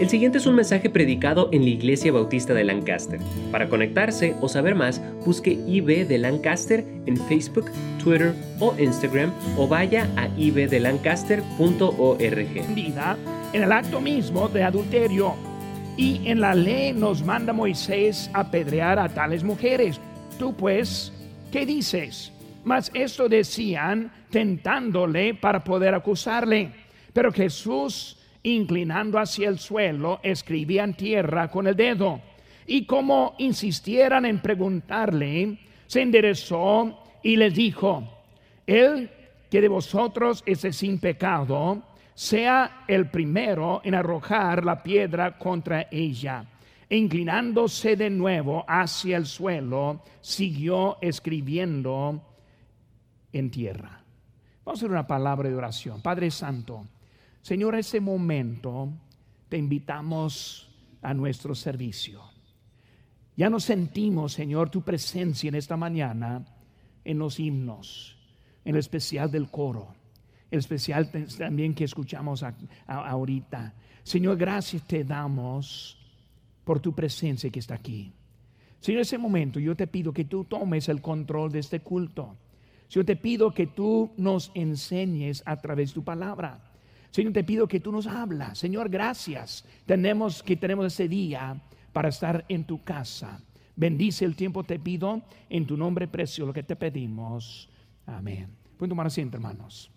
El siguiente es un mensaje predicado en la Iglesia Bautista de Lancaster. Para conectarse o saber más, busque IB de Lancaster en Facebook, Twitter o Instagram o vaya a ibdelancaster.org. En el acto mismo de adulterio. Y en la ley nos manda Moisés apedrear a tales mujeres. Tú pues, ¿qué dices? Mas esto decían tentándole para poder acusarle. Pero Jesús inclinando hacia el suelo, escribían tierra con el dedo. Y como insistieran en preguntarle, se enderezó y les dijo, el que de vosotros es sin pecado, sea el primero en arrojar la piedra contra ella. E inclinándose de nuevo hacia el suelo, siguió escribiendo en tierra. Vamos a hacer una palabra de oración. Padre Santo, Señor, ese momento te invitamos a nuestro servicio. Ya nos sentimos, Señor, tu presencia en esta mañana en los himnos, en el especial del coro, el especial también que escuchamos ahorita. Señor, gracias te damos por tu presencia que está aquí. Señor, en ese momento yo te pido que tú tomes el control de este culto. Yo te pido que tú nos enseñes a través de tu palabra. Señor, te pido que tú nos hablas. Señor, gracias. Tenemos que tenemos ese día para estar en tu casa. Bendice el tiempo, te pido, en tu nombre precioso, lo que te pedimos. Amén. Pueden tomar asiento, hermanos.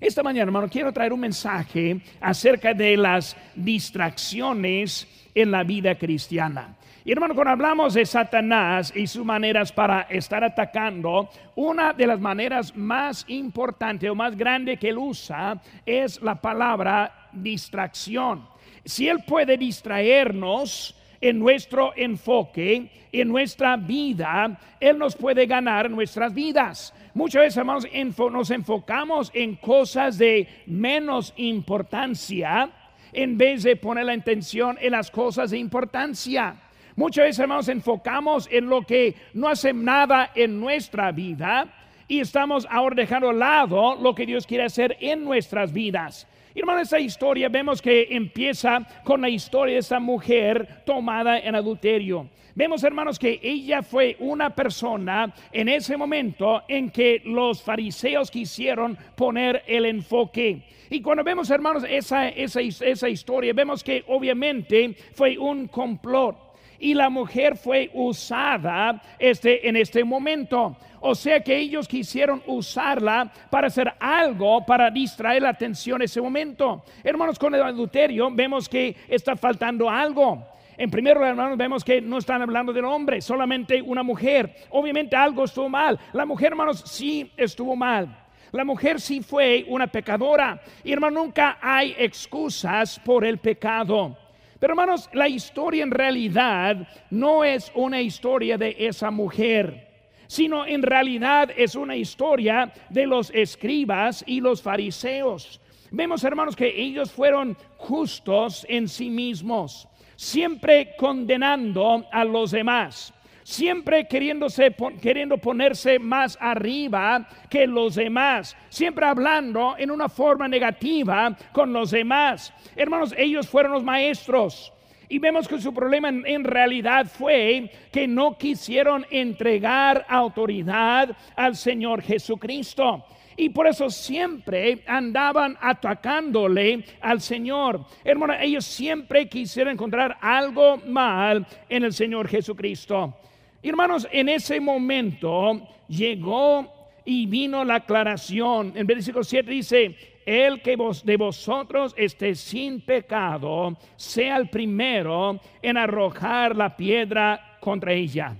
Esta mañana, hermano, quiero traer un mensaje acerca de las distracciones en la vida cristiana. Y hermano, cuando hablamos de Satanás y sus maneras para estar atacando, una de las maneras más importantes o más grande que él usa es la palabra distracción. Si él puede distraernos, en nuestro enfoque, en nuestra vida, Él nos puede ganar nuestras vidas. Muchas veces, hermanos, nos enfocamos en cosas de menos importancia en vez de poner la intención en las cosas de importancia. Muchas veces, hermanos, enfocamos en lo que no hace nada en nuestra vida y estamos ahora dejando a lado lo que Dios quiere hacer en nuestras vidas. Hermano, esta historia vemos que empieza con la historia de esa mujer tomada en adulterio. Vemos, hermanos, que ella fue una persona en ese momento en que los fariseos quisieron poner el enfoque. Y cuando vemos, hermanos, esa, esa, esa historia, vemos que obviamente fue un complot y la mujer fue usada este, en este momento. O sea que ellos quisieron usarla para hacer algo para distraer la atención en ese momento. Hermanos, con el adulterio vemos que está faltando algo. En primer lugar, hermanos, vemos que no están hablando del hombre, solamente una mujer. Obviamente algo estuvo mal. La mujer, hermanos, sí estuvo mal. La mujer sí fue una pecadora. Y hermano, nunca hay excusas por el pecado. Pero hermanos, la historia en realidad no es una historia de esa mujer, sino en realidad es una historia de los escribas y los fariseos. Vemos, hermanos, que ellos fueron justos en sí mismos, siempre condenando a los demás siempre queriéndose, queriendo ponerse más arriba que los demás, siempre hablando en una forma negativa con los demás. Hermanos, ellos fueron los maestros. Y vemos que su problema en, realidad fue que no quisieron entregar autoridad al Señor Jesucristo. Y por eso siempre andaban atacándole al Señor. Hermano, ellos siempre quisieron encontrar algo mal en el Señor Jesucristo. Hermanos, en ese momento llegó y vino la aclaración. En versículo 7 dice, el que de vosotros esté sin pecado, sea el primero en arrojar la piedra contra ella.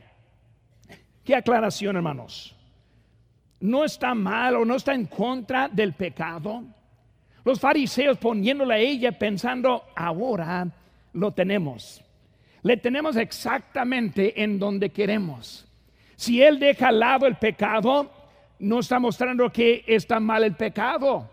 ¿Qué aclaración, hermanos? ¿No está mal o no está en contra del pecado? Los fariseos poniéndole a ella pensando, ahora lo tenemos le tenemos exactamente en donde queremos. Si Él deja al lado el pecado, no está mostrando que está mal el pecado.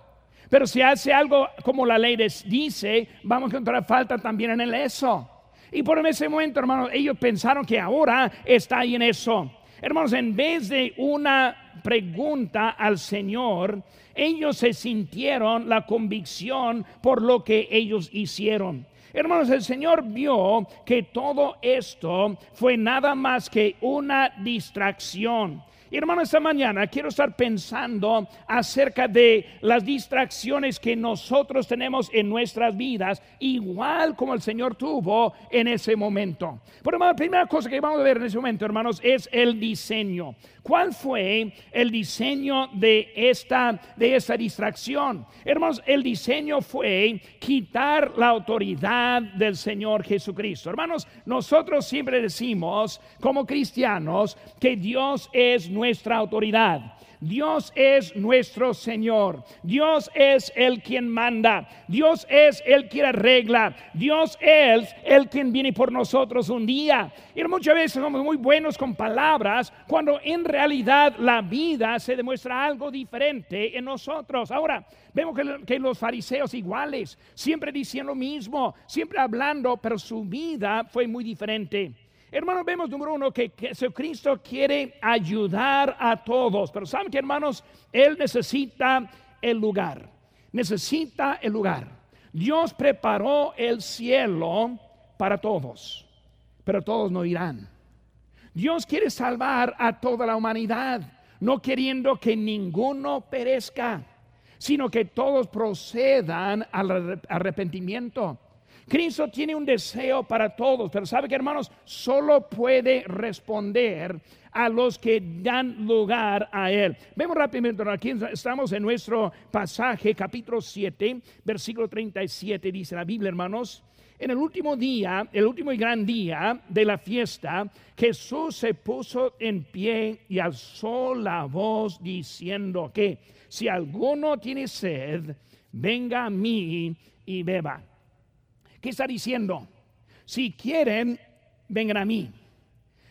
Pero si hace algo como la ley dice, vamos a encontrar falta también en el eso. Y por ese momento, hermanos, ellos pensaron que ahora está ahí en eso. Hermanos, en vez de una pregunta al Señor, ellos se sintieron la convicción por lo que ellos hicieron. Hermanos, el Señor vio que todo esto fue nada más que una distracción. Hermano, esta mañana quiero estar pensando acerca de las distracciones que nosotros tenemos en nuestras vidas, igual como el Señor tuvo en ese momento. Por hermano, la primera cosa que vamos a ver en ese momento, hermanos, es el diseño. ¿Cuál fue el diseño de esta, de esta distracción? Hermanos, el diseño fue quitar la autoridad del Señor Jesucristo. Hermanos, nosotros siempre decimos como cristianos que Dios es nuestra autoridad. Dios es nuestro Señor. Dios es el quien manda. Dios es el quien arregla. Dios es el quien viene por nosotros un día. Y muchas veces somos muy buenos con palabras cuando en realidad la vida se demuestra algo diferente en nosotros. Ahora, vemos que, que los fariseos iguales, siempre dicen lo mismo, siempre hablando, pero su vida fue muy diferente. Hermanos, vemos número uno que Jesucristo quiere ayudar a todos, pero saben que hermanos, Él necesita el lugar, necesita el lugar. Dios preparó el cielo para todos, pero todos no irán. Dios quiere salvar a toda la humanidad, no queriendo que ninguno perezca, sino que todos procedan al arrepentimiento. Cristo tiene un deseo para todos, pero sabe que hermanos, solo puede responder a los que dan lugar a Él. Vemos rápidamente, aquí estamos en nuestro pasaje, capítulo 7, versículo 37, dice la Biblia, hermanos. En el último día, el último y gran día de la fiesta, Jesús se puso en pie y alzó la voz diciendo que si alguno tiene sed, venga a mí y beba. ¿Qué está diciendo? Si quieren, vengan a mí.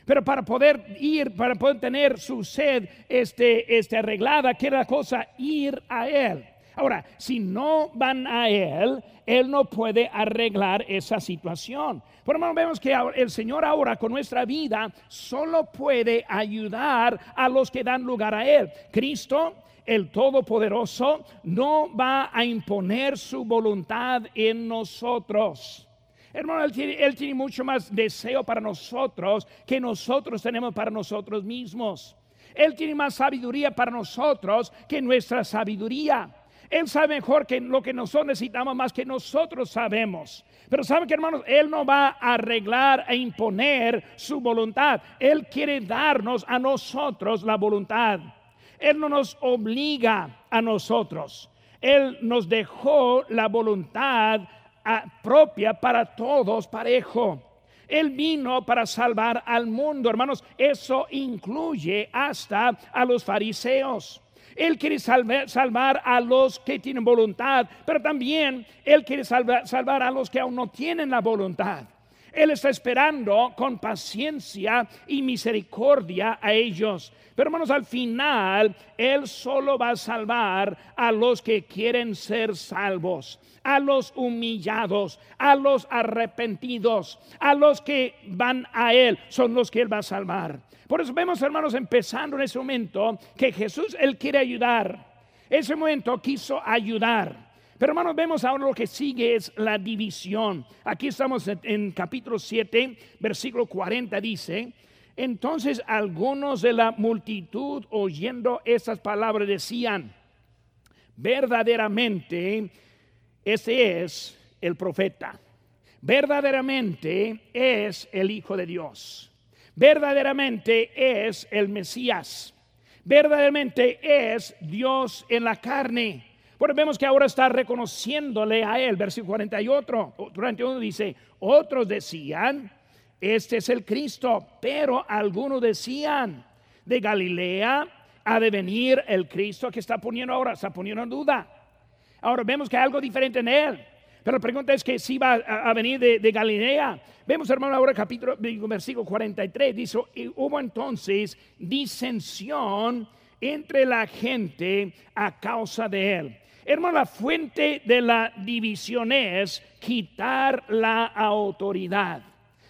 Pero para poder ir, para poder tener su sed este, este arreglada, ¿qué la cosa? Ir a Él. Ahora, si no van a Él, Él no puede arreglar esa situación. Por lo vemos que el Señor ahora con nuestra vida solo puede ayudar a los que dan lugar a Él. Cristo el Todopoderoso no va a imponer su voluntad en nosotros. Hermano, él tiene, mucho más deseo para nosotros que nosotros tenemos para nosotros mismos. Él tiene más sabiduría para nosotros que nuestra sabiduría. Él sabe mejor que lo que nosotros necesitamos más que nosotros sabemos. Pero sabe que hermanos, Él no va a arreglar e imponer su voluntad. Él quiere darnos a nosotros la voluntad. Él no nos obliga a nosotros. Él nos dejó la voluntad ah, propia para todos parejo. Él vino para salvar al mundo, hermanos. Eso incluye hasta a los fariseos. Él quiere salvar, a los que tienen voluntad, pero también Él quiere salvar a los que aún no tienen la voluntad. Él está esperando con paciencia y misericordia a ellos. Pero hermanos, al final, Él solo va a salvar a los que quieren ser salvos, a los humillados, a los arrepentidos, a los que van a Él, son los que Él va a salvar. Por eso vemos, hermanos, empezando en ese momento, que Jesús, Él quiere ayudar. Ese momento quiso ayudar. Pero hermanos, vemos ahora lo que sigue es la división. Aquí estamos en, capítulo 7, versículo 40 dice, entonces algunos de la multitud oyendo estas palabras decían, verdaderamente, ese es el profeta, verdaderamente es el Hijo de Dios, verdaderamente es el Mesías, verdaderamente es Dios en la carne. Bueno, vemos que ahora está reconociéndole a él. Versículo 48, 41 dice, otros decían, este es el Cristo, pero algunos decían, de Galilea ha de venir el Cristo que está poniendo ahora, está poniendo en duda. Ahora vemos que hay algo diferente en él. Pero la pregunta es que si va a, venir de, Galilea. Vemos, hermano, ahora capítulo, versículo 43, dice, hubo entonces disensión entre la gente a causa de él. Hermano, la fuente de la división es quitar la autoridad.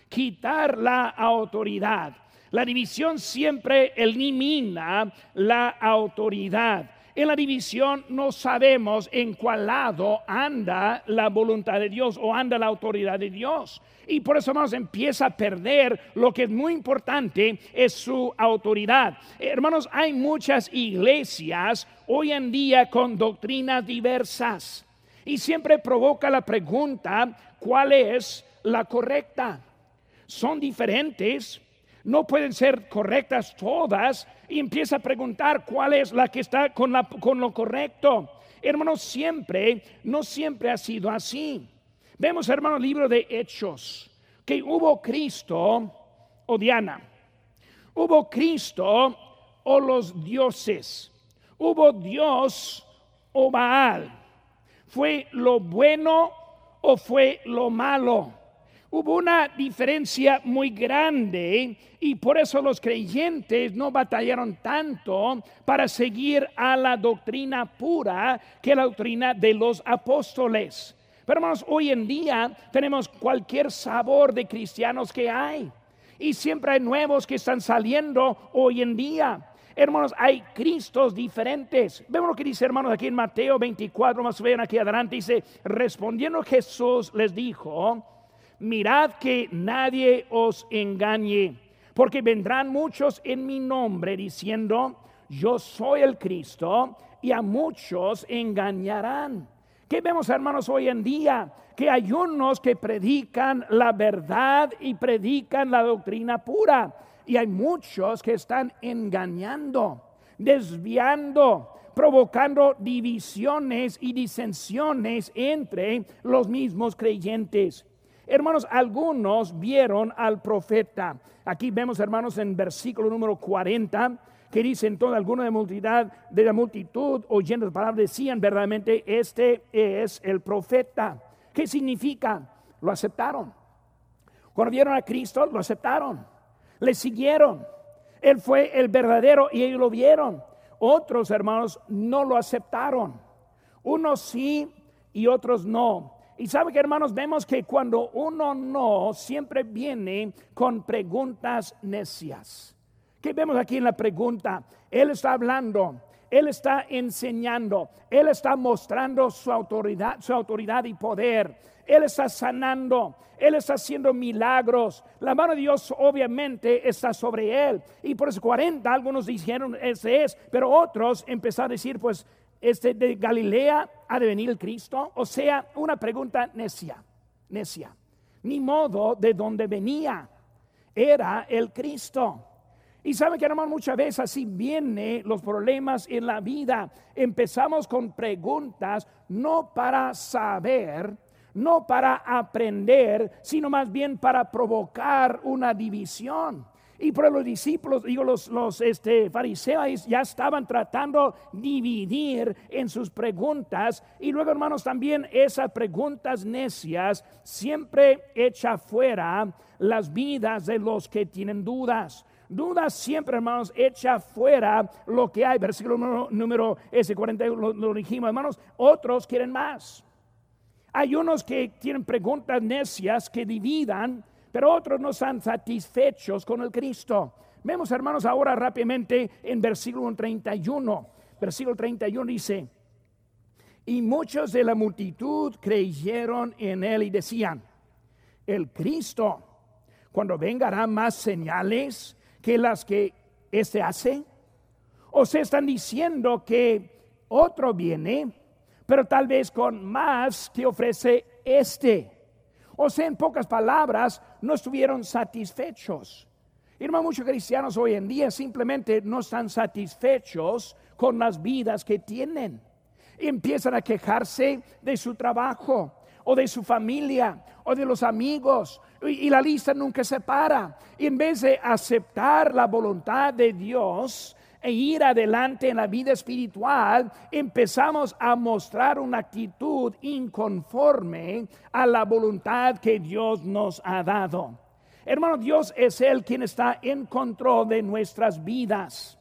Quitar la autoridad. La división siempre elimina la autoridad. En la división no sabemos en cuál lado anda la voluntad de Dios o anda la autoridad de Dios. Y por eso, hermanos, empieza a perder lo que es muy importante, es su autoridad. Hermanos, hay muchas iglesias hoy en día con doctrinas diversas. Y siempre provoca la pregunta, ¿cuál es la correcta? Son diferentes, no pueden ser correctas todas y empieza a preguntar cuál es la que está con, la, con lo correcto. Hermanos, siempre, no siempre ha sido así. Vemos, hermanos, libro de Hechos, que hubo Cristo o Diana, hubo Cristo o los dioses, hubo Dios o Baal, fue lo bueno o fue lo malo hubo una diferencia muy grande y por eso los creyentes no batallaron tanto para seguir a la doctrina pura que la doctrina de los apóstoles. Pero hermanos, hoy en día tenemos cualquier sabor de cristianos que hay. Y siempre hay nuevos que están saliendo hoy en día. Hermanos, hay Cristos diferentes. Vemos lo que dice, hermanos, aquí en Mateo 24, más ven aquí adelante. Dice, respondiendo Jesús les dijo, mirad que nadie os engañe, porque vendrán muchos en mi nombre diciendo, yo soy el Cristo, y a muchos engañarán. ¿Qué vemos, hermanos, hoy en día? Que hay unos que predican la verdad y predican la doctrina pura, y hay muchos que están engañando, desviando, provocando divisiones y disensiones entre los mismos creyentes. Hermanos, algunos vieron al profeta. Aquí vemos, hermanos, en versículo número 40, que dice entonces algunos de multitud, de la multitud oyendo las palabras decían verdaderamente, este es el profeta. ¿Qué significa? Lo aceptaron. Cuando vieron a Cristo, lo aceptaron. Le siguieron. Él fue el verdadero y ellos lo vieron. Otros hermanos no lo aceptaron. Unos sí y otros no. Y sabe que hermanos, vemos que cuando uno no, siempre viene con preguntas necias. ¿Qué vemos aquí en la pregunta? Él está hablando, él está enseñando, él está mostrando su autoridad, su autoridad y poder. Él está sanando, Él está haciendo milagros. La mano de Dios obviamente está sobre Él. Y por eso 40 algunos dijeron, ese es, pero otros empezaron a decir, pues este, de Galilea ha de venir el Cristo? O sea, una pregunta necia, necia. Ni modo de dónde venía. Era el Cristo. Y saben que hermano, muchas veces así vienen los problemas en la vida. Empezamos con preguntas no para saber, no para aprender, sino más bien para provocar una división. Y por los discípulos, digo, los, los este, fariseos ya estaban tratando dividir en sus preguntas. Y luego, hermanos, también esas preguntas necias siempre echa fuera las vidas de los que tienen dudas. Dudas siempre, hermanos, echa fuera lo que hay. Versículo número, número ese 41 lo, lo dijimos, hermanos. Otros quieren más. Hay unos que tienen preguntas necias que dividan pero otros no están satisfechos con el Cristo. Vemos, hermanos, ahora rápidamente en versículo 31. Versículo 31 dice, y muchos de la multitud creyeron en él y decían, el Cristo, cuando venga hará más señales que las que éste hace. O se están diciendo que otro viene, pero tal vez con más que ofrece este. O sea, en pocas palabras, no estuvieron satisfechos. Y muchos cristianos hoy en día simplemente no están satisfechos con las vidas que tienen. Empiezan a quejarse de su trabajo o de su familia o de los amigos y, y la lista nunca se para. Y en vez de aceptar la voluntad de Dios, e ir adelante en la vida espiritual, empezamos a mostrar una actitud inconforme a la voluntad que Dios nos ha dado. Hermano, Dios es el quien está en control de nuestras vidas.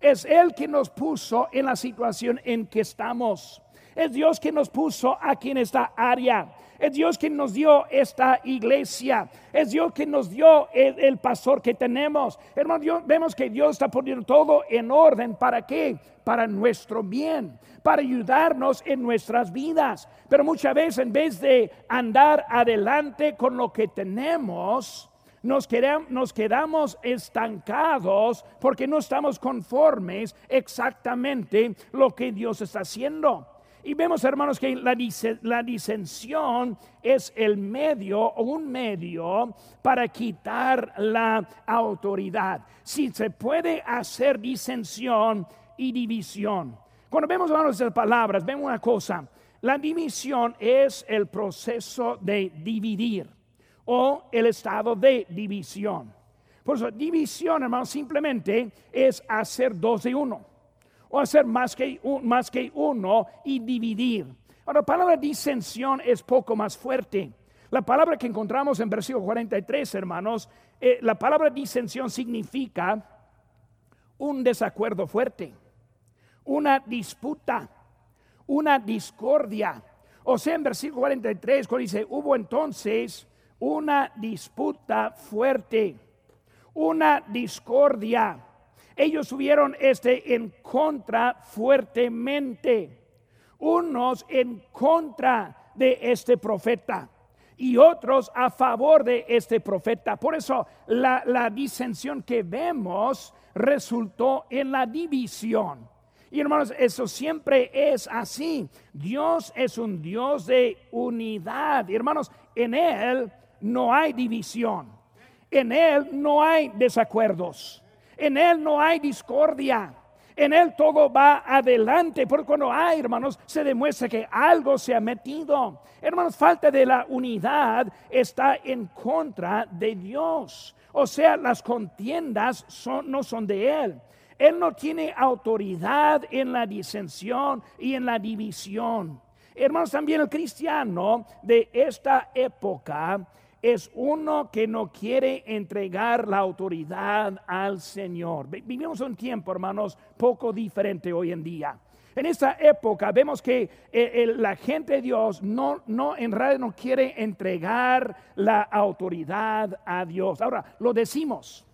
Es Él quien nos puso en la situación en que estamos. Es Dios quien nos puso aquí en esta área. Es Dios quien nos dio esta iglesia. Es Dios quien nos dio el, pastor que tenemos. Hermano, vemos que Dios está poniendo todo en orden. ¿Para qué? Para nuestro bien, para ayudarnos en nuestras vidas. Pero muchas veces en vez de andar adelante con lo que tenemos, nos, nos quedamos estancados porque no estamos conformes exactamente lo que Dios está haciendo. Y vemos, hermanos, que la, la, disensión es el medio o un medio para quitar la autoridad. Si se puede hacer disensión y división. Cuando vemos, hermanos, esas palabras, vemos una cosa. La división es el proceso de dividir o el estado de división. Por eso, división, hermano, simplemente es hacer dos de uno, o hacer más que, más que uno y dividir. Ahora, la palabra disensión es poco más fuerte. La palabra que encontramos en versículo 43, hermanos, eh, la palabra disensión significa un desacuerdo fuerte, una disputa, una discordia. O sea, en versículo 43, cuando dice, hubo entonces una disputa fuerte, una discordia. Ellos tuvieron este en contra fuertemente, unos en contra de este profeta y otros a favor de este profeta. Por eso la, la disensión que vemos resultó en la división. Y hermanos, eso siempre es así. Dios es un Dios de unidad. Y hermanos, en Él no hay división. En Él no hay desacuerdos. En Él no hay discordia. En Él todo va adelante. Porque cuando hay, hermanos, se demuestra que algo se ha metido. Hermanos, falta de la unidad está en contra de Dios. O sea, las contiendas no son de Él. Él no tiene autoridad en la disensión y en la división. Hermanos, también el cristiano de esta época es uno que no quiere entregar la autoridad al Señor. Vivimos un tiempo, hermanos, poco diferente hoy en día. En esta época vemos que eh, la gente de Dios no, no, en realidad no quiere entregar la autoridad a Dios. Ahora, lo decimos,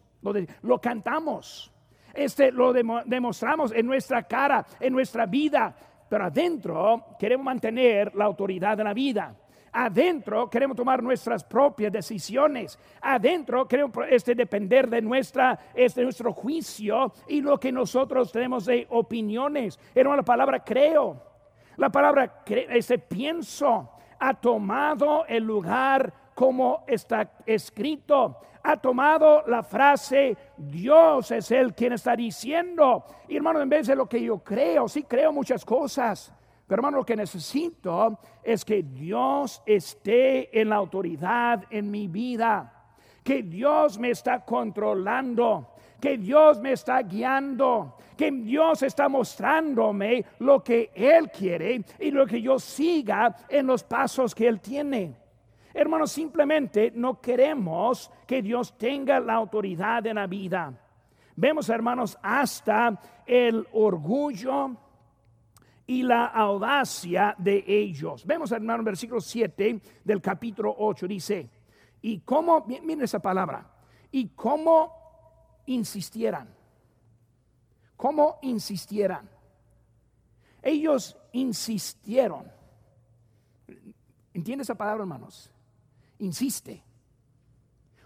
lo, cantamos, este, lo demostramos en nuestra cara, en nuestra vida, pero adentro queremos mantener la autoridad de la vida. Adentro queremos tomar nuestras propias decisiones. Adentro queremos este, depender de nuestra, este, nuestro juicio y lo que nosotros tenemos de opiniones. Era la palabra creo. La palabra ese pienso ha tomado el lugar como está escrito. Ha tomado la frase Dios es el quien está diciendo. Y hermano, en vez de lo que yo creo, sí creo muchas cosas. Pero hermano, lo que necesito es que Dios esté en la autoridad en mi vida, que Dios me está controlando, que Dios me está guiando, que Dios está mostrándome lo que Él quiere y lo que yo siga en los pasos que Él tiene. Hermanos, simplemente no queremos que Dios tenga la autoridad en la vida. Vemos, hermanos, hasta el orgullo, y la audacia de ellos. Vemos, hermano, versículo 7 del capítulo 8, dice, y cómo, miren esa palabra, y cómo insistieran, cómo insistieran. Ellos insistieron. ¿Entiende esa palabra, hermanos? Insiste.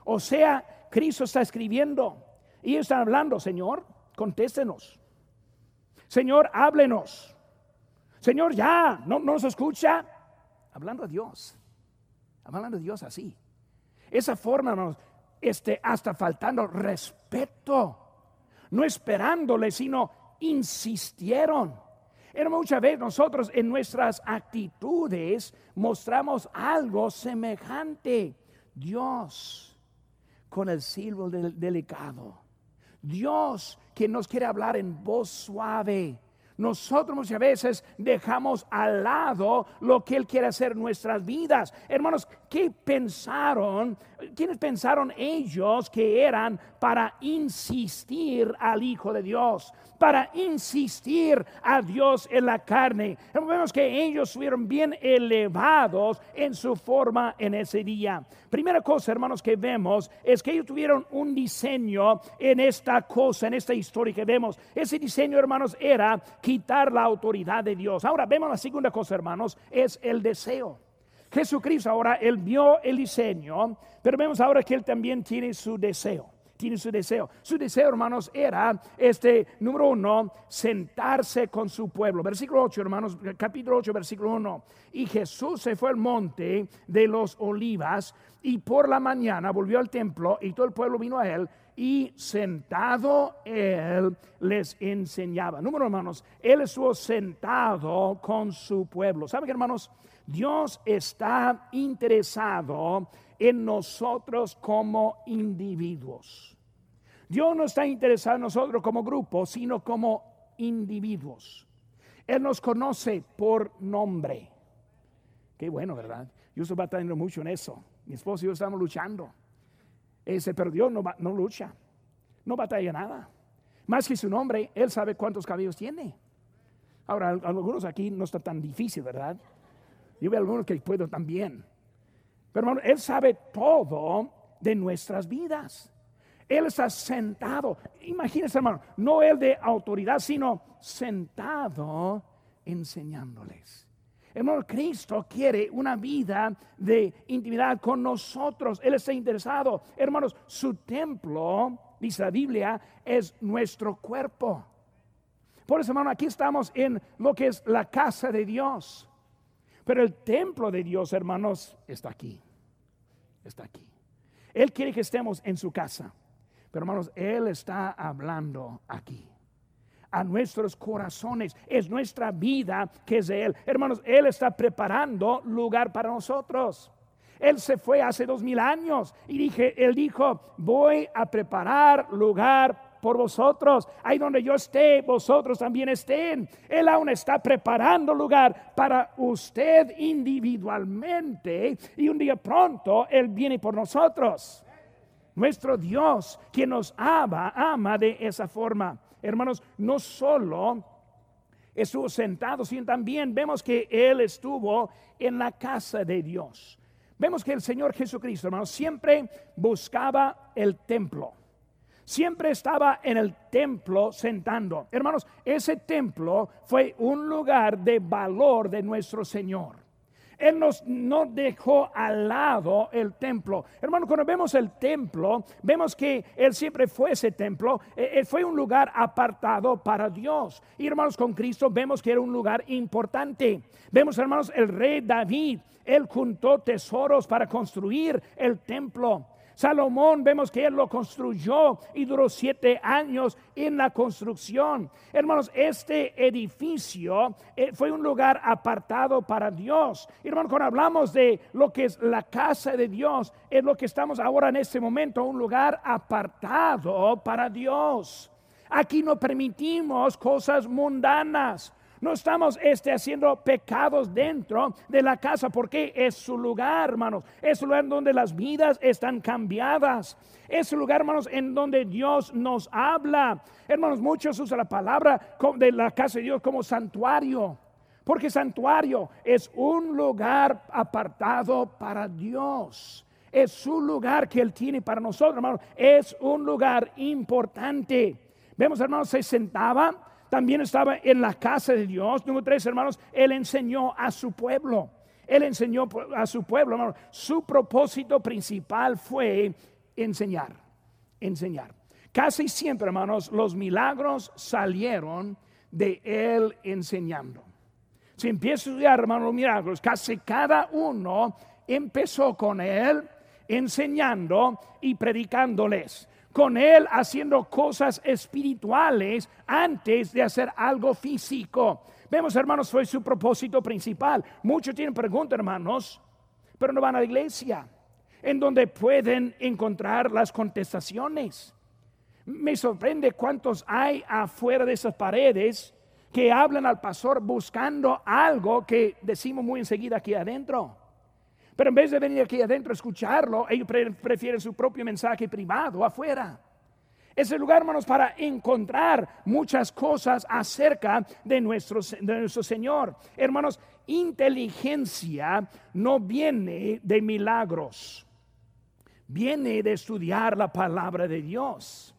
O sea, Cristo está escribiendo y ellos están hablando, Señor, contéstenos. Señor, háblenos. Señor, ya, ¿no, nos escucha? Hablando a Dios, hablando a Dios así. Esa forma, este, hasta faltando respeto, no esperándole, sino insistieron. Era muchas veces nosotros en nuestras actitudes mostramos algo semejante. Dios con el silbo delicado. Dios que nos quiere hablar en voz suave Nosotros muchas veces dejamos al lado lo que Él quiere hacer en nuestras vidas. Hermanos, ¿qué pensaron? ¿Quiénes pensaron ellos que eran para insistir al Hijo de Dios? Para insistir a Dios en la carne. Vemos que ellos estuvieron bien elevados en su forma en ese día. Primera cosa, hermanos, que vemos es que ellos tuvieron un diseño en esta cosa, en esta historia que vemos. Ese diseño, hermanos, era quitar la autoridad de Dios. Ahora vemos la segunda cosa, hermanos, es el deseo. Jesucristo ahora, él vio el diseño, pero vemos ahora que él también tiene su deseo. Tiene su deseo. Su deseo, hermanos, era este número uno, sentarse con su pueblo. Versículo 8, hermanos, capítulo 8, versículo 1. Y Jesús se fue al monte de los olivas y por la mañana volvió al templo y todo el pueblo vino a él y sentado él les enseñaba. Número hermanos, él estuvo sentado con su pueblo. ¿Saben hermanos? Dios está interesado en nosotros como individuos. Dios no está interesado en nosotros como grupo, sino como individuos. Él nos conoce por nombre. Qué bueno, ¿verdad? Yo estoy batallando mucho en eso. Mi esposo y yo estamos luchando. Ese pero Dios no, no lucha, no batalla nada. Más que su nombre, Él sabe cuántos cabellos tiene. Ahora, algunos aquí no está tan difícil, ¿verdad? Yo veo algunos que puedo también. Pero hermano, Él sabe todo de nuestras vidas. Él está sentado. Imagínense, hermano, no Él de autoridad, sino sentado enseñándoles. Hermano, Cristo quiere una vida de intimidad con nosotros. Él está interesado. Hermanos, su templo, dice la Biblia, es nuestro cuerpo. Por eso, hermano, aquí estamos en lo que es la casa de Dios. Pero el templo de Dios, hermanos, está aquí. Está aquí. Él quiere que estemos en su casa. Pero hermanos, Él está hablando aquí. A nuestros corazones. Es nuestra vida que es de Él. Hermanos, Él está preparando lugar para nosotros. Él se fue hace dos mil años y dije, Él dijo, voy a preparar lugar por vosotros. Ahí donde yo esté, vosotros también estén. Él aún está preparando lugar para usted individualmente y un día pronto Él viene por nosotros. Nuestro Dios, quien nos ama, ama de esa forma. Hermanos, no solo estuvo sentado, sino también vemos que Él estuvo en la casa de Dios. Vemos que el Señor Jesucristo, hermanos, siempre buscaba el templo siempre estaba en el templo sentando. Hermanos, ese templo fue un lugar de valor de nuestro Señor. Él nos no dejó al lado el templo. Hermano, cuando vemos el templo, vemos que Él siempre fue ese templo. Él eh, eh, fue un lugar apartado para Dios. Y hermanos, con Cristo vemos que era un lugar importante. Vemos, hermanos, el rey David. Él juntó tesoros para construir el templo. Salomón vemos que él lo construyó y duró siete años en la construcción. Hermanos, este edificio eh, fue un lugar apartado para Dios. Hermanos, cuando hablamos de lo que es la casa de Dios, es lo que estamos ahora en este momento, un lugar apartado para Dios. Aquí no permitimos cosas mundanas. No estamos este, haciendo pecados dentro de la casa porque es su lugar, hermanos. Es un lugar donde las vidas están cambiadas. Es un lugar, hermanos, en donde Dios nos habla. Hermanos, muchos usan la palabra de la casa de Dios como santuario. Porque santuario es un lugar apartado para Dios. Es su lugar que Él tiene para nosotros, hermanos. Es un lugar importante. Vemos, hermanos, se sentaba también estaba en la casa de Dios. Número tres, hermanos, Él enseñó a su pueblo. Él enseñó a su pueblo. Su propósito principal fue enseñar, enseñar. Casi siempre, hermanos, los milagros salieron de Él enseñando. Si empiezo a estudiar, hermanos, los milagros, casi cada uno empezó con Él enseñando y predicándoles con Él haciendo cosas espirituales antes de hacer algo físico. Vemos, hermanos, fue su propósito principal. Muchos tienen preguntas, hermanos, pero no van a la iglesia, en donde pueden encontrar las contestaciones. Me sorprende cuántos hay afuera de esas paredes que hablan al pastor buscando algo que decimos muy enseguida aquí adentro. Pero en vez de venir aquí adentro a escucharlo, ellos prefieren su propio mensaje privado afuera. Es el lugar, hermanos, para encontrar muchas cosas acerca de nuestro, de nuestro Señor. Hermanos, inteligencia no viene de milagros, viene de estudiar la palabra de Dios.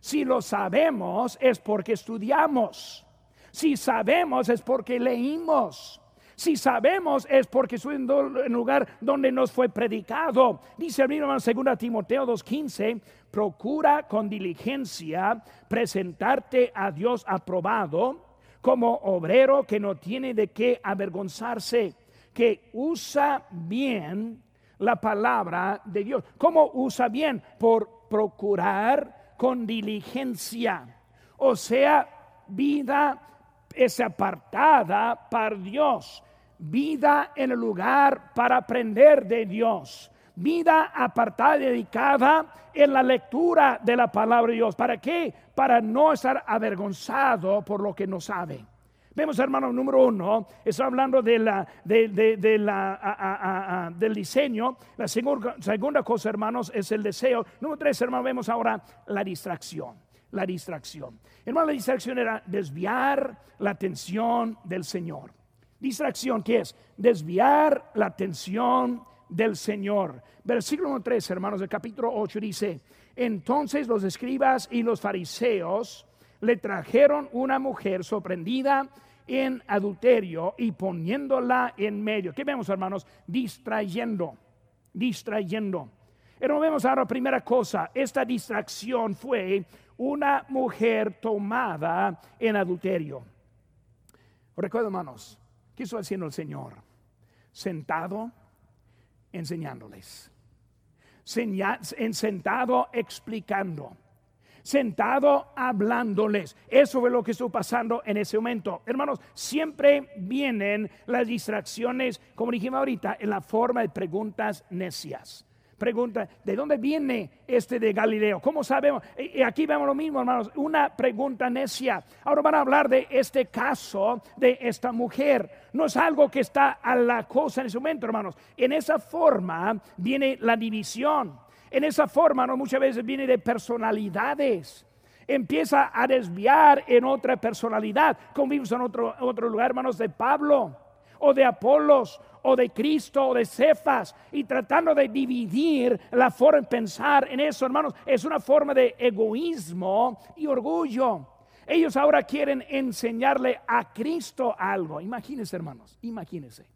Si lo sabemos es porque estudiamos. Si sabemos es porque leímos. Si sabemos es porque estoy en lugar donde nos fue predicado. Dice el mismo en 2 Timoteo 2.15, procura con diligencia presentarte a Dios aprobado como obrero que no tiene de qué avergonzarse, que usa bien la palabra de Dios. ¿Cómo usa bien? Por procurar con diligencia. O sea, vida es apartada para Dios vida en el lugar para aprender de Dios, vida apartada dedicada en la lectura de la palabra de Dios. ¿Para qué? Para no estar avergonzado por lo que no sabe. Vemos, hermano, número uno, está hablando de la, de, la, del diseño. La segunda, segunda cosa, hermanos, es el deseo. Número tres, hermano, vemos ahora la distracción. La distracción. Hermano, la distracción era desviar la atención del Señor. Distracción, ¿qué es? Desviar la atención del Señor. Versículo 3, hermanos, del capítulo 8 dice, entonces los escribas y los fariseos le trajeron una mujer sorprendida en adulterio y poniéndola en medio. ¿Qué vemos, hermanos? Distrayendo, distrayendo. Pero vemos ahora primera cosa, esta distracción fue una mujer tomada en adulterio. Recuerdo, hermanos, ¿Qué está haciendo el Señor? Sentado enseñándoles. sentado explicando. Sentado hablándoles. Eso es lo que estuvo pasando en ese momento. Hermanos, siempre vienen las distracciones, como dijimos ahorita, en la forma de preguntas necias pregunta, ¿de dónde viene este de Galileo? ¿Cómo sabemos? Y aquí vemos lo mismo, hermanos, una pregunta necia. Ahora van a hablar de este caso de esta mujer. No es algo que está a la cosa en ese momento, hermanos. En esa forma viene la división. En esa forma, no muchas veces viene de personalidades empieza a desviar en otra personalidad, como vimos en otro, otro lugar, hermanos, de Pablo o de Apolos o de Cristo o de Cefas y tratando de dividir la forma de pensar en eso, hermanos, es una forma de egoísmo y orgullo. Ellos ahora quieren enseñarle a Cristo algo. Imagínense, hermanos, imagínense.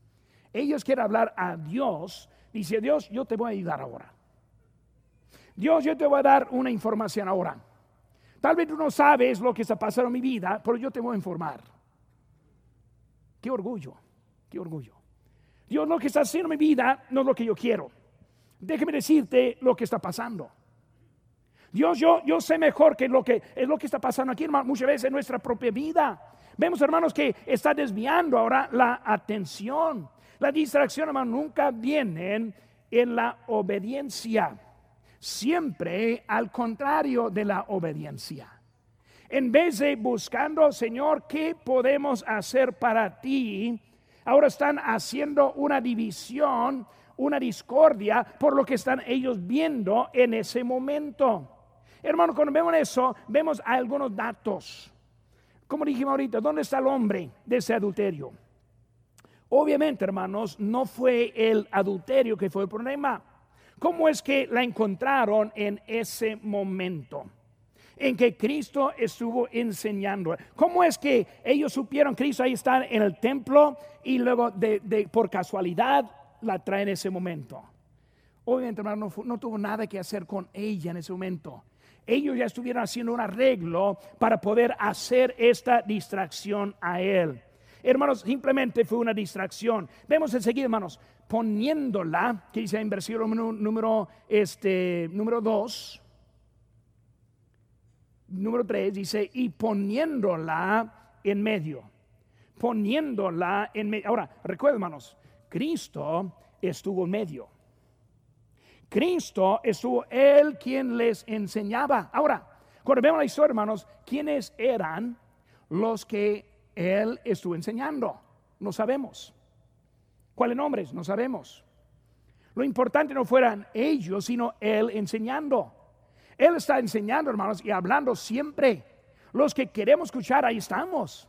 Ellos quieren hablar a Dios. Dice Dios, yo te voy a ayudar ahora. Dios, yo te voy a dar una información ahora. Tal vez tú no sabes lo que está pasando en mi vida, pero yo te voy a informar. Qué orgullo orgullo. Dios, lo que está haciendo en mi vida no es lo que yo quiero. Déjeme decirte lo que está pasando. Dios, yo, yo sé mejor que lo que es lo que está pasando aquí, muchas veces en nuestra propia vida. Vemos, hermanos, que está desviando ahora la atención. La distracción, hermano, nunca vienen en la obediencia. Siempre al contrario de la obediencia. En vez de buscando, Señor, ¿qué podemos hacer para ti? Ahora están haciendo una división, una discordia por lo que están ellos viendo en ese momento. Hermano, cuando vemos eso, vemos algunos datos. Como dijimos ahorita, ¿dónde está el hombre de ese adulterio? Obviamente, hermanos, no fue el adulterio que fue el problema. ¿Cómo es que la encontraron en ese momento? En que Cristo estuvo enseñando. ¿Cómo es que ellos supieron Cristo ahí está en el templo y luego de, por casualidad la traen en ese momento? Obviamente, hermano, no, tuvo nada que hacer con ella en ese momento. Ellos ya estuvieron haciendo un arreglo para poder hacer esta distracción a él. Hermanos, simplemente fue una distracción. Vemos enseguida, hermanos, poniéndola, que dice en versículo número, este, número 2, número 3 dice, y poniéndola en medio. Poniéndola en medio. Ahora, recuerden, hermanos, Cristo estuvo en medio. Cristo estuvo él quien les enseñaba. Ahora, cuando vemos la historia, hermanos, ¿quiénes eran los que él estuvo enseñando. No sabemos. ¿Cuáles nombres? No sabemos. Lo importante no fueran ellos, sino él enseñando. Él está enseñando, hermanos, y hablando siempre. Los que queremos escuchar, ahí estamos.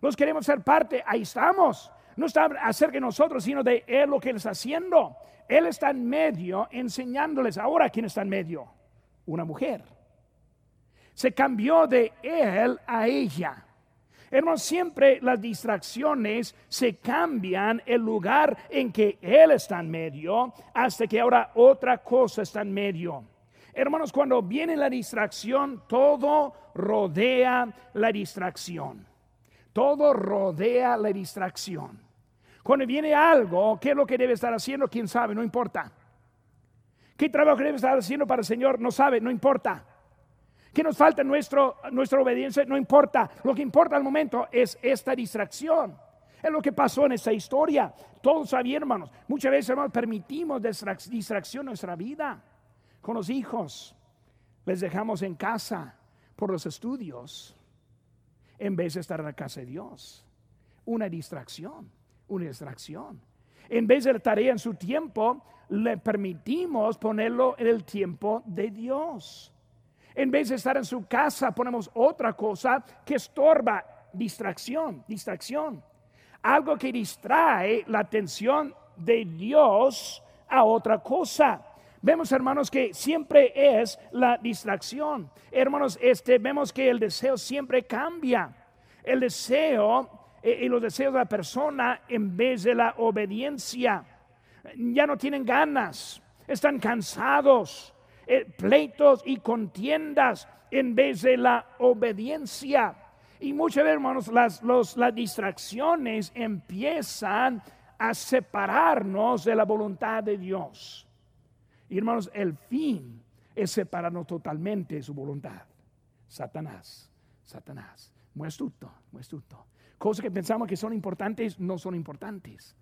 Los queremos ser parte, ahí estamos. No está acerca de nosotros, sino de Él lo que Él está haciendo. Él está en medio enseñándoles. Ahora, ¿quién está en medio? Una mujer. Se cambió de Él a ella. Hermanos, siempre las distracciones se cambian el lugar en que Él está en medio hasta que ahora otra cosa está en medio. Hermanos, cuando viene la distracción, todo rodea la distracción. Todo rodea la distracción. Cuando viene algo, ¿qué es lo que debe estar haciendo? ¿Quién sabe? No importa. ¿Qué trabajo debe estar haciendo para el Señor? No sabe, no importa. ¿Qué nos falta en nuestro, nuestra obediencia? No importa. Lo que importa al momento es esta distracción. Es lo que pasó en esta historia. Todos sabían, hermanos. Muchas veces, hermanos, permitimos distracción en nuestra vida. Con los hijos, les dejamos en casa por los estudios en vez de estar en la casa de Dios. Una distracción, una distracción. En vez de la tarea en su tiempo, le permitimos ponerlo en el tiempo de Dios. En vez de estar en su casa, ponemos otra cosa que estorba, distracción, distracción. Algo que distrae la atención de Dios a otra cosa. Vemos, hermanos, que siempre es la distracción. Hermanos, este, vemos que el deseo siempre cambia. El deseo eh, y los deseos de la persona en vez de la obediencia. Ya no tienen ganas, están cansados, eh, pleitos y contiendas en vez de la obediencia. Y muchas veces, hermanos, las, las distracciones empiezan a separarnos de la voluntad de Dios. Y hermanos, el fin es separarnos totalmente de su voluntad. Satanás, Satanás, muy astuto, muy astuto. Cosas que pensamos que son importantes no son importantes.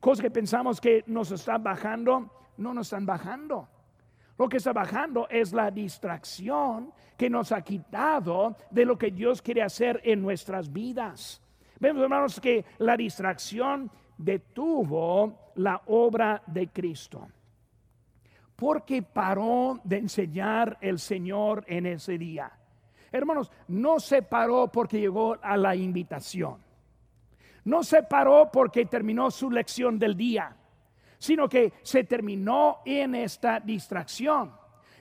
Cosas que pensamos que nos están bajando, no nos están bajando. Lo que está bajando es la distracción que nos ha quitado de lo que Dios quiere hacer en nuestras vidas. Vemos, hermanos, que la distracción detuvo la obra de Cristo porque paró de enseñar el Señor en ese día. Hermanos, no se paró porque llegó a la invitación. No se paró porque terminó su lección del día, sino que se terminó en esta distracción.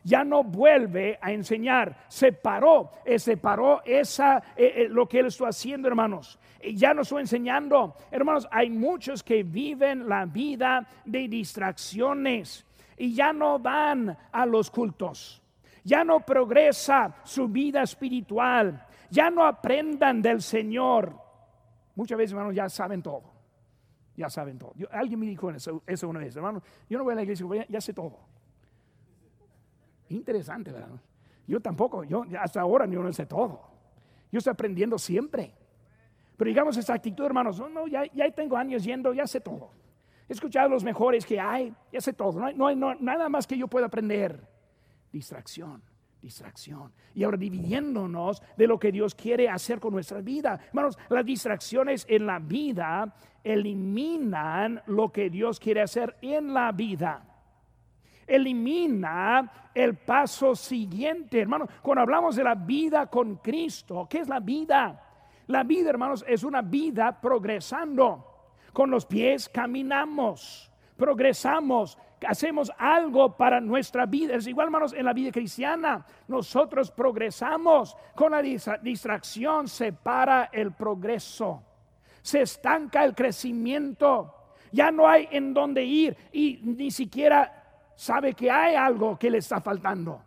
Ya no vuelve a enseñar, se paró, eh, se paró esa, eh, eh, lo que él está haciendo, hermanos. Ya no está enseñando. Hermanos, hay muchos que viven la vida de distracciones y ya no van a los cultos, ya no progresa su vida espiritual, ya no aprendan del Señor. Muchas veces, hermanos, ya saben todo, ya saben todo. alguien me dijo eso, una vez, hermano, yo no voy a la iglesia, ya, ya sé todo. Interesante, ¿verdad? Yo tampoco, yo hasta ahora yo no sé todo. Yo estoy aprendiendo siempre. Pero digamos esta actitud, hermanos, no, ya, ya tengo años yendo, ya sé todo. He escuchado los mejores que hay, ya sé todo, no hay, nada más que yo pueda aprender. Distracción, distracción. Y ahora dividiéndonos de lo que Dios quiere hacer con nuestra vida. Hermanos, las distracciones en la vida eliminan lo que Dios quiere hacer en la vida. Elimina el paso siguiente, hermanos. Cuando hablamos de la vida con Cristo, ¿qué es la vida? La vida, hermanos, es una vida progresando. Con los pies caminamos, progresamos, hacemos algo para nuestra vida. Es igual, hermanos, en la vida cristiana. Nosotros progresamos. Con la distracción se para el progreso. Se estanca el crecimiento. Ya no hay en dónde ir y ni siquiera sabe que hay algo que le está faltando.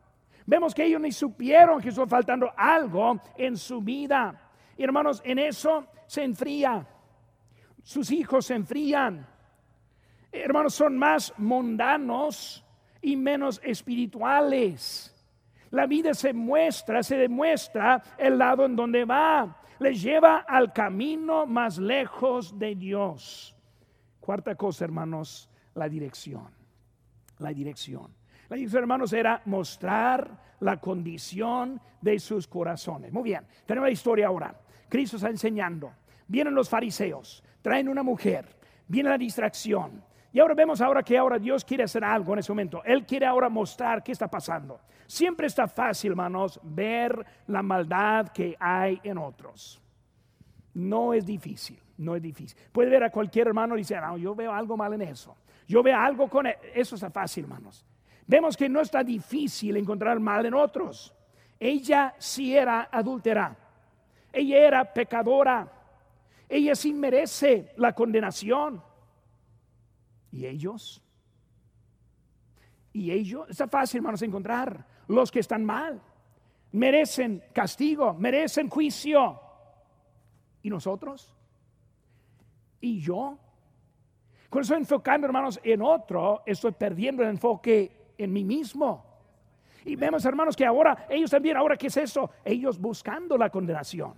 Vemos que ellos ni supieron que estaba faltando algo en su vida. Y hermanos, en eso se enfría sus hijos se enfrían. Hermanos, son más mundanos y menos espirituales. La vida se muestra, se demuestra el lado en donde va. Les lleva al camino más lejos de Dios. Cuarta cosa, hermanos, la dirección. La dirección. La dirección, hermanos, era mostrar la condición de sus corazones. Muy bien, tenemos la historia ahora. Cristo está enseñando. Vienen los fariseos, traen una mujer, viene la distracción. Y ahora vemos ahora que ahora Dios quiere hacer algo en ese momento. Él quiere ahora mostrar qué está pasando. Siempre está fácil, hermanos, ver la maldad que hay en otros. No es difícil, no es difícil. Puede ver a cualquier hermano y decir, no, yo veo algo mal en eso. Yo veo algo con e-". eso. está fácil, hermanos. Vemos que no está difícil encontrar mal en otros. Ella sí era adúltera. Ella era pecadora. Ella sí merece la condenación. ¿Y ellos? ¿Y ellos? Está fácil, hermanos, encontrar los que están mal. Merecen castigo, merecen juicio. ¿Y nosotros? ¿Y yo? Cuando estoy enfocando, hermanos, en otro, estoy perdiendo el enfoque en mí mismo. Y vemos, hermanos, que ahora, ellos también, ahora, ¿qué es eso? Ellos buscando la condenación.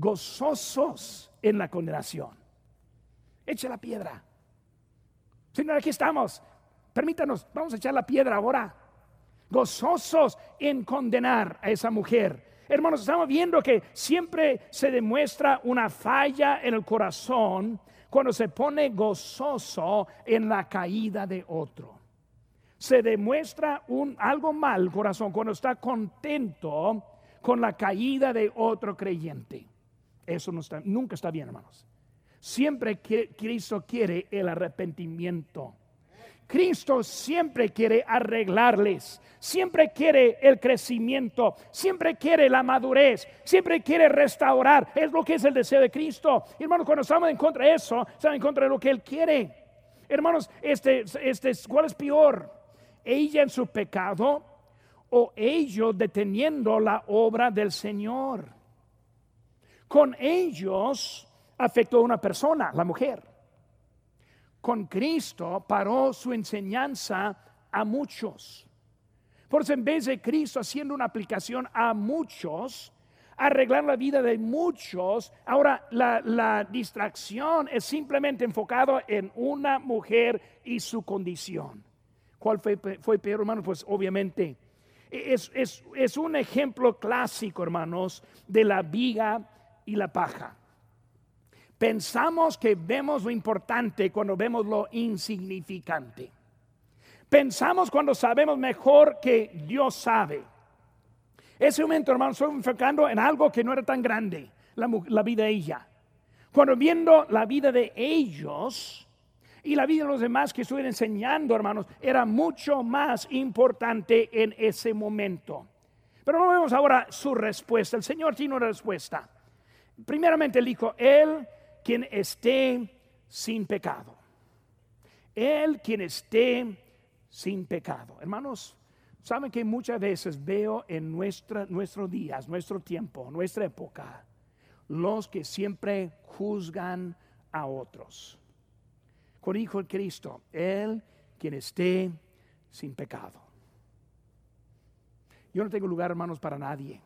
Gozosos en la condenación. Echa la piedra. Señor, aquí estamos. Permítanos, vamos a echar la piedra ahora. Gozosos en condenar a esa mujer. Hermanos, estamos viendo que siempre se demuestra una falla en el corazón cuando se pone gozoso en la caída de otro. Se demuestra un, algo mal corazón cuando está contento con la caída de otro creyente. Eso no está, nunca está bien, hermanos. Siempre Cristo quiere el arrepentimiento. Cristo siempre quiere arreglarles, siempre quiere el crecimiento, siempre quiere la madurez, siempre quiere restaurar. Es lo que es el deseo de Cristo. Hermanos, cuando estamos en contra de eso, estamos en contra de lo que Él quiere. Hermanos, este, este, ¿cuál es peor? ¿Ella en su pecado o ellos deteniendo la obra del Señor? Con ellos afectó a una persona, la mujer. Con Cristo paró su enseñanza a muchos. Por eso en vez de Cristo haciendo una aplicación a muchos, arreglar la vida de muchos, ahora la, distracción es simplemente enfocado en una mujer y su condición. ¿Cuál fue, fue peor, hermano? Pues obviamente es, es un ejemplo clásico, hermanos, de la viga y la paja. Pensamos que vemos lo importante cuando vemos lo insignificante. Pensamos cuando sabemos mejor que Dios sabe. Ese momento, hermano, estoy enfocando en algo que no era tan grande, la, vida de ella. Cuando viendo la vida de ellos y la vida de los demás que estuve enseñando, hermanos, era mucho más importante en ese momento. Pero no vemos ahora su respuesta. El Señor tiene una respuesta. Primeramente, él dijo, Él quien esté sin pecado. Él quien esté sin pecado. Hermanos, saben que muchas veces veo en nuestra, nuestros días, nuestro tiempo, nuestra época, los que siempre juzgan a otros. Con Hijo de Cristo, Él quien esté sin pecado. Yo no tengo lugar, hermanos, para nadie.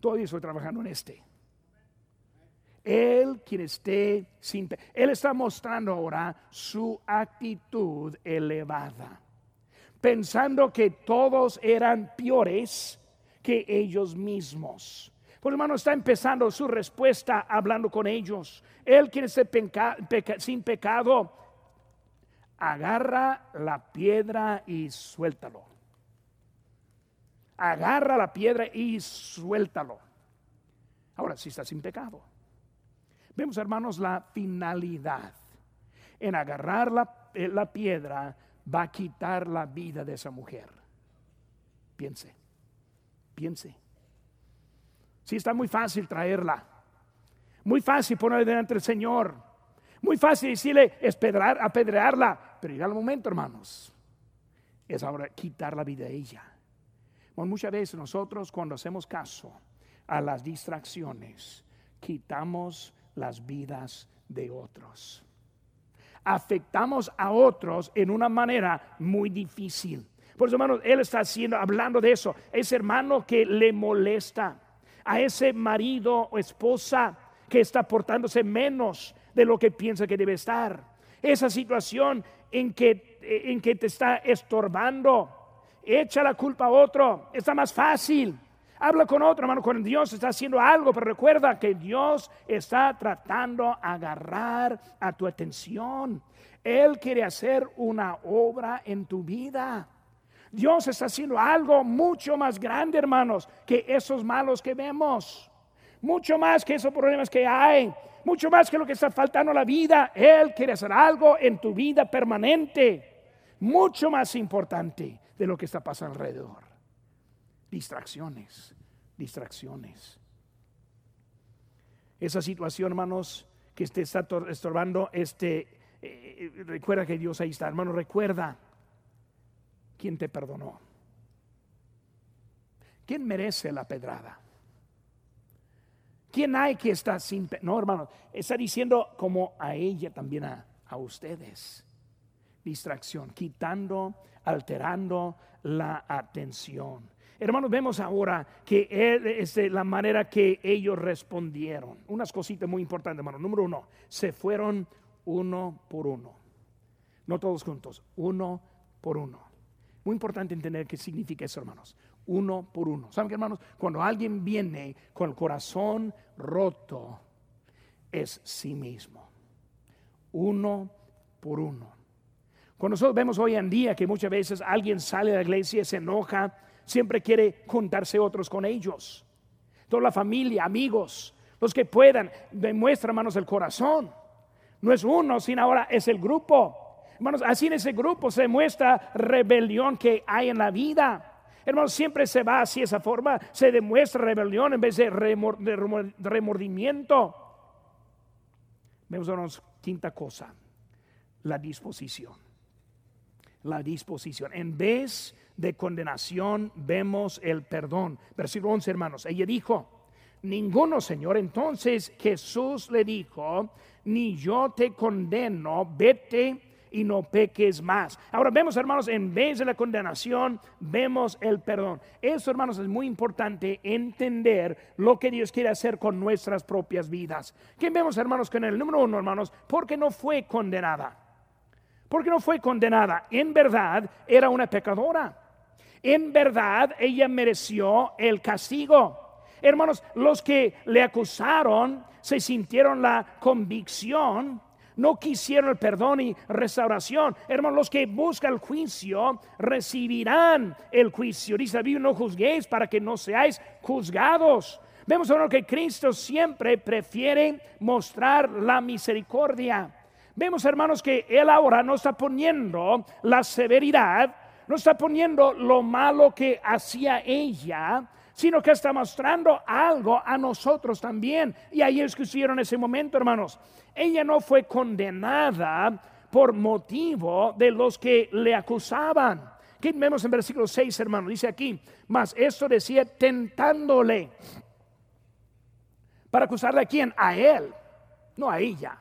Todavía estoy trabajando en este. Él quien esté sin... Él está mostrando ahora su actitud elevada, pensando que todos eran peores que ellos mismos. Por hermano, está empezando su respuesta hablando con ellos. Él quien esté sin pecado, agarra la piedra y suéltalo. Agarra la piedra y suéltalo. Ahora, si está sin pecado. Vemos, hermanos, la finalidad. En agarrar eh, la, piedra va a quitar la vida de esa mujer. Piense, piense. Si está muy fácil traerla. Muy fácil ponerla delante del Señor. Muy fácil decirle espedrar, apedrearla. Pero llega el momento, hermanos. Es ahora quitar la vida de ella. muchas veces nosotros cuando hacemos caso a las distracciones, quitamos las vidas de otros. Afectamos a otros en una manera muy difícil. Por eso, hermanos, él está haciendo, hablando de eso. Ese hermano que le molesta, a ese marido o esposa que está portándose menos de lo que piensa que debe estar. Esa situación en que, en que te está estorbando. Echa la culpa a otro. Está más fácil. Habla con otro, hermano, cuando Dios está haciendo algo, pero recuerda que Dios está tratando de agarrar a tu atención. Él quiere hacer una obra en tu vida. Dios está haciendo algo mucho más grande, hermanos, que esos malos que vemos. Mucho más que esos problemas que hay. Mucho más que lo que está faltando a la vida. Él quiere hacer algo en tu vida permanente. Mucho más importante de lo que está pasando alrededor. Distracciones, distracciones. Esa situación, hermanos, que te está estorbando, este, eh, recuerda que Dios ahí está, hermano, recuerda quién te perdonó. ¿Quién merece la pedrada? ¿Quién hay que está sin... No, hermano, está diciendo como a ella también a, a ustedes. Distracción, quitando, alterando la atención. Hermanos, vemos ahora que es la manera que ellos respondieron. Unas cositas muy importantes, hermano. Número uno, se fueron uno por uno. No todos juntos, uno por uno. Muy importante entender qué significa eso, hermanos. Uno por uno. ¿Saben qué, hermanos? Cuando alguien viene con el corazón roto, es sí mismo. Uno por uno. Cuando nosotros vemos hoy en día que muchas veces alguien sale de la iglesia, se enoja, siempre quiere juntarse otros con ellos. Toda la familia, amigos, los que puedan, demuestra, hermanos, el corazón. No es uno, sino ahora es el grupo. Hermanos, así en ese grupo se muestra rebelión que hay en la vida. Hermanos, siempre se va así esa forma, se demuestra rebelión en vez de, remordimiento. Vemos, hermanos, quinta cosa, la disposición. La disposición. En vez de condenación vemos el perdón. Versículo 11, hermanos. Ella dijo, ninguno, Señor. Entonces Jesús le dijo, ni yo te condeno, vete y no peques más. Ahora vemos, hermanos, en vez de la condenación, vemos el perdón. Eso, hermanos, es muy importante entender lo que Dios quiere hacer con nuestras propias vidas. ¿Qué vemos, hermanos, con el número uno, hermanos? Porque no fue condenada. Porque no fue condenada. En verdad, era una pecadora. En verdad, ella mereció el castigo. Hermanos, los que le acusaron se sintieron la convicción no quisieron el perdón y restauración. Hermanos, los que buscan el juicio recibirán el juicio. Dice Biblia, no juzguéis para que no seáis juzgados. Vemos ahora que Cristo siempre prefiere mostrar la misericordia. Vemos, hermanos, que Él ahora no está poniendo la severidad, no está poniendo lo malo que hacía ella, sino que está mostrando algo a nosotros también. Y ahí es que en ese momento, hermanos. Ella no fue condenada por motivo de los que le acusaban. ¿Qué vemos en versículo 6, hermano? Dice aquí, mas esto decía tentándole. ¿Para acusarle a quién? A él, no a ella.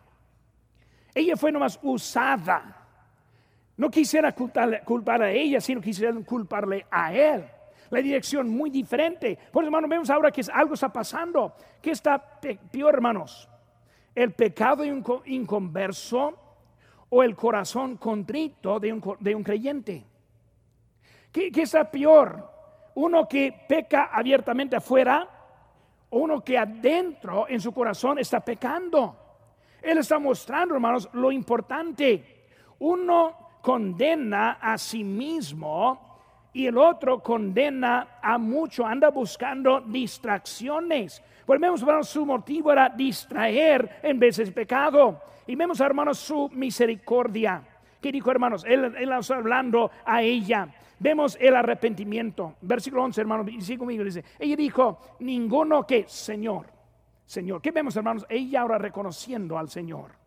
Ella fue nomás usada. No quisiera culpar a ella, sino quisieran culparle a él la dirección muy diferente. Por eso, hermanos, vemos ahora que algo está pasando. ¿Qué está peor, hermanos? ¿El pecado de un inconverso o el corazón contrito de un, creyente? ¿Qué, ¿Qué está peor? ¿Uno que peca abiertamente afuera o uno que adentro en su corazón está pecando? Él está mostrando, hermanos, lo importante. Uno condena a sí mismo y el otro condena a mucho, anda buscando distracciones. Pues vemos, hermanos, su motivo era distraer en vez de pecado. Y vemos, hermanos, su misericordia. ¿Qué dijo, hermanos? Él, está hablando a ella. Vemos el arrepentimiento. Versículo 11, hermanos, sigue conmigo, dice, ella dijo, ninguno que, Señor, Señor. ¿Qué vemos, hermanos? Ella ahora reconociendo al Señor.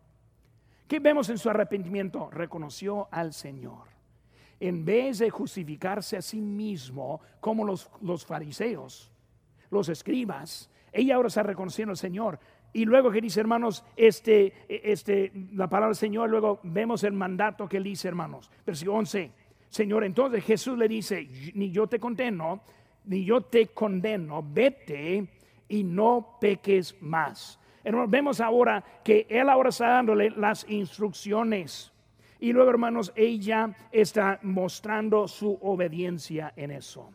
¿Qué vemos en su arrepentimiento? Reconoció al Señor en vez de justificarse a sí mismo como los, los fariseos, los escribas, ella ahora está reconociendo al Señor. Y luego que dice, hermanos, este, este, la palabra del Señor, luego vemos el mandato que él dice, hermanos. Versículo 11. Señor, entonces Jesús le dice, ni yo te condeno, ni yo te condeno, vete y no peques más. Hermanos, vemos ahora que él ahora está dándole las instrucciones. Y luego, hermanos, ella está mostrando su obediencia en eso.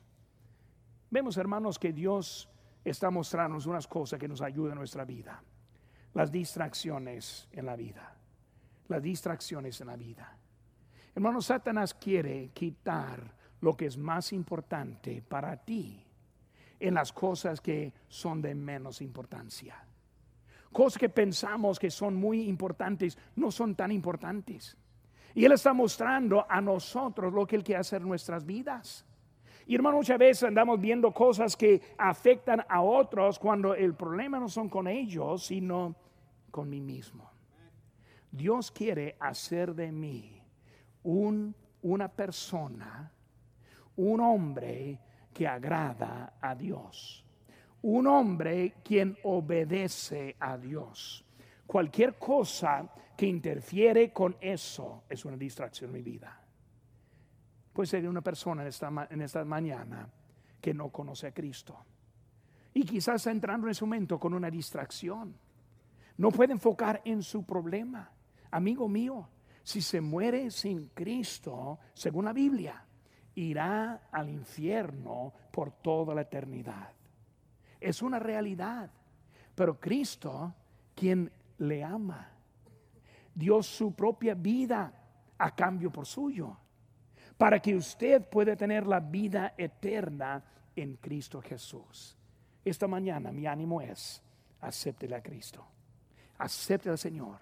Vemos, hermanos, que Dios está mostrándonos unas cosas que nos ayudan en nuestra vida. Las distracciones en la vida. Las distracciones en la vida. Hermanos, Satanás quiere quitar lo que es más importante para ti en las cosas que son de menos importancia. Cosas que pensamos que son muy importantes no son tan importantes. Y Él está mostrando a nosotros lo que Él quiere hacer en nuestras vidas. Y hermano, muchas veces andamos viendo cosas que afectan a otros cuando el problema no son con ellos, sino con mí mismo. Dios quiere hacer de mí un, una persona, un hombre que agrada a Dios, un hombre quien obedece a Dios. Cualquier cosa que interfiere con eso es una distracción en mi vida. Puede ser una persona en esta, mañana que no conoce a Cristo. Y quizás entrando en ese momento con una distracción. No puede enfocar en su problema. Amigo mío, si se muere sin Cristo, según la Biblia, irá al infierno por toda la eternidad. Es una realidad. Pero Cristo, quien le ama, dio su propia vida a cambio por suyo para que usted pueda tener la vida eterna en Cristo Jesús. Esta mañana mi ánimo es, acepte a Cristo, acepte al Señor.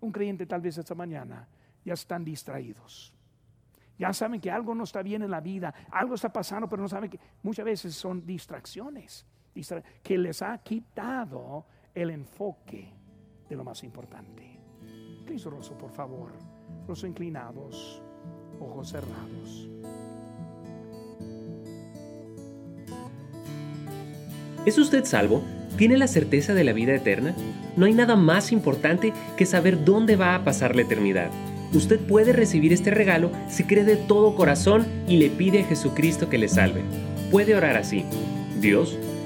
Un creyente tal vez esta mañana ya están distraídos. Ya saben que algo no está bien en la vida, algo está pasando, pero no saben que muchas veces son distracciones que les ha quitado el enfoque de lo más importante. Cristo Rosso, por favor, los inclinados ojos cerrados. ¿Es usted salvo? ¿Tiene la certeza de la vida eterna? No hay nada más importante que saber dónde va a pasar la eternidad. Usted puede recibir este regalo si cree de todo corazón y le pide a Jesucristo que le salve. Puede orar así. Dios,